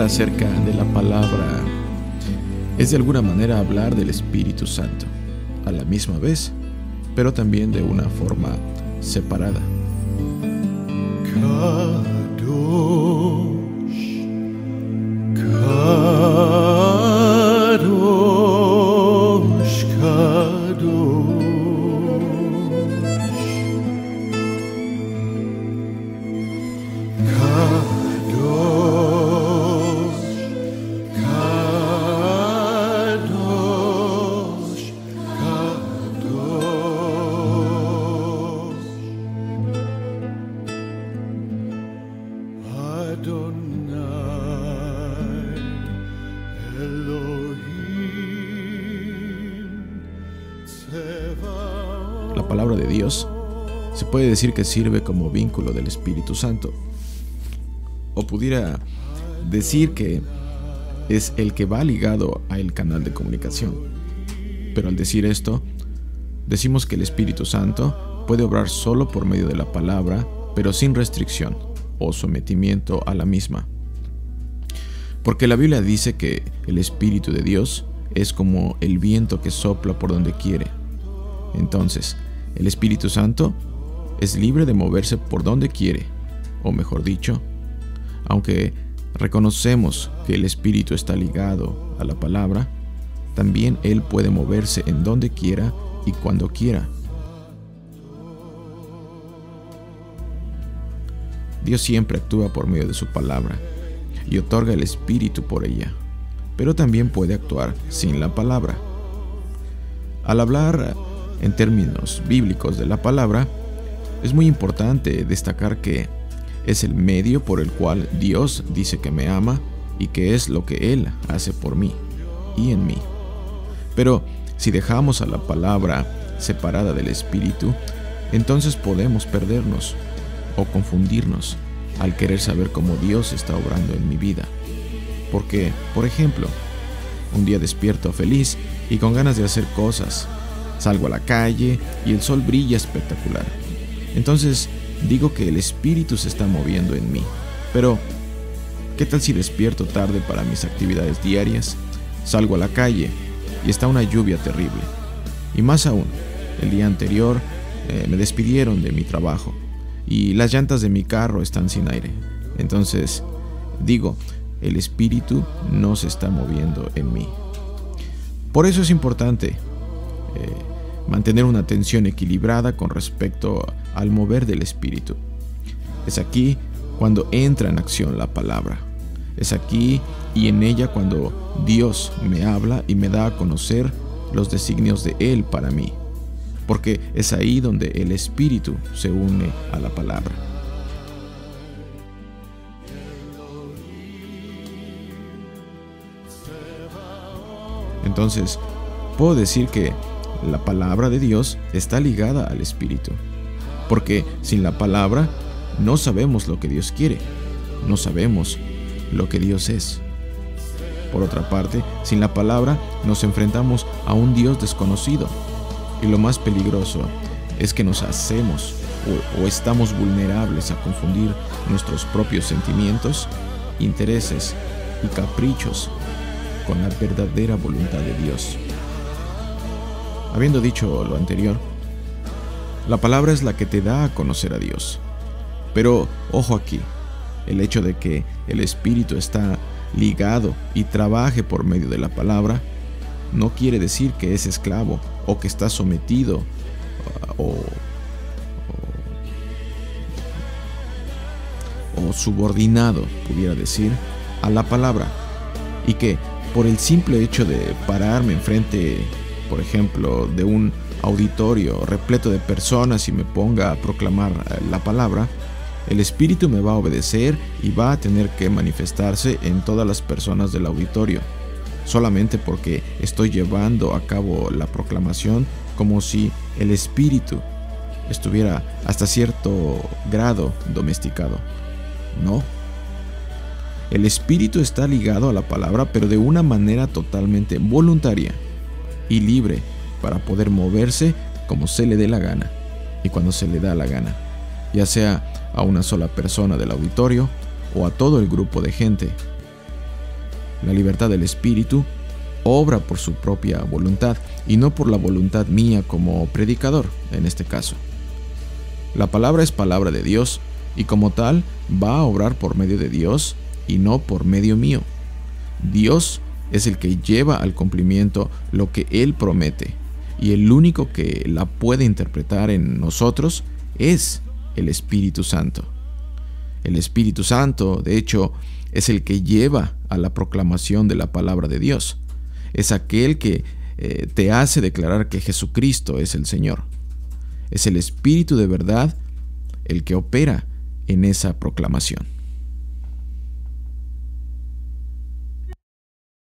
acerca de la palabra es de alguna manera hablar del Espíritu Santo, a la misma vez, pero también de una forma separada. La palabra de Dios se puede decir que sirve como vínculo del Espíritu Santo. O pudiera decir que es el que va ligado a el canal de comunicación. Pero al decir esto, decimos que el Espíritu Santo puede obrar solo por medio de la palabra, pero sin restricción o sometimiento a la misma. Porque la Biblia dice que el Espíritu de Dios es como el viento que sopla por donde quiere. Entonces, el Espíritu Santo es libre de moverse por donde quiere, o mejor dicho, aunque reconocemos que el Espíritu está ligado a la palabra, también Él puede moverse en donde quiera y cuando quiera. Dios siempre actúa por medio de su palabra y otorga el Espíritu por ella, pero también puede actuar sin la palabra. Al hablar en términos bíblicos de la palabra, es muy importante destacar que es el medio por el cual Dios dice que me ama y que es lo que Él hace por mí y en mí. Pero si dejamos a la palabra separada del Espíritu, entonces podemos perdernos o confundirnos al querer saber cómo Dios está obrando en mi vida. Porque, por ejemplo, un día despierto feliz y con ganas de hacer cosas, Salgo a la calle y el sol brilla espectacular. Entonces digo que el espíritu se está moviendo en mí. Pero, ¿qué tal si despierto tarde para mis actividades diarias? Salgo a la calle y está una lluvia terrible. Y más aún, el día anterior eh, me despidieron de mi trabajo y las llantas de mi carro están sin aire. Entonces, digo, el espíritu no se está moviendo en mí. Por eso es importante eh, mantener una atención equilibrada con respecto al mover del espíritu. Es aquí cuando entra en acción la palabra. Es aquí y en ella cuando Dios me habla y me da a conocer los designios de Él para mí, porque es ahí donde el Espíritu se une a la palabra. Entonces, puedo decir que la palabra de Dios está ligada al Espíritu. Porque sin la palabra no sabemos lo que Dios quiere, no sabemos lo que Dios es. Por otra parte, sin la palabra nos enfrentamos a un Dios desconocido. Y lo más peligroso es que nos hacemos o, estamos vulnerables a confundir nuestros propios sentimientos, intereses y caprichos con la verdadera voluntad de Dios. Habiendo dicho lo anterior, la palabra es la que te da a conocer a Dios. Pero ojo aquí, el hecho de que el Espíritu está ligado y trabaje por medio de la palabra, no quiere decir que es esclavo o que está sometido uh, o, o, subordinado, pudiera decir, a la palabra. Y que por el simple hecho de pararme enfrente por ejemplo, de un auditorio repleto de personas y me ponga a proclamar eh, la palabra, el Espíritu me va a obedecer y va a tener que manifestarse en todas las personas del auditorio, solamente porque estoy llevando a cabo la proclamación como si el Espíritu estuviera hasta cierto grado domesticado. No. El Espíritu está ligado a la palabra, pero de una manera totalmente voluntaria y libre para poder moverse como se le dé la gana y cuando se le da la gana, ya sea a una sola persona del auditorio o a todo el grupo de gente. La libertad del Espíritu obra por su propia voluntad y no por la voluntad mía como predicador, en este caso. La palabra es palabra de Dios y como tal va a obrar por medio de Dios y no por medio mío. Dios es el que lleva al cumplimiento lo que Él promete y el único que la puede interpretar en nosotros es el Espíritu Santo. El Espíritu Santo, de hecho, es el que lleva a la proclamación de la palabra de Dios. Es aquel que eh, te hace declarar que Jesucristo es el Señor. Es el Espíritu de verdad el que opera en esa proclamación.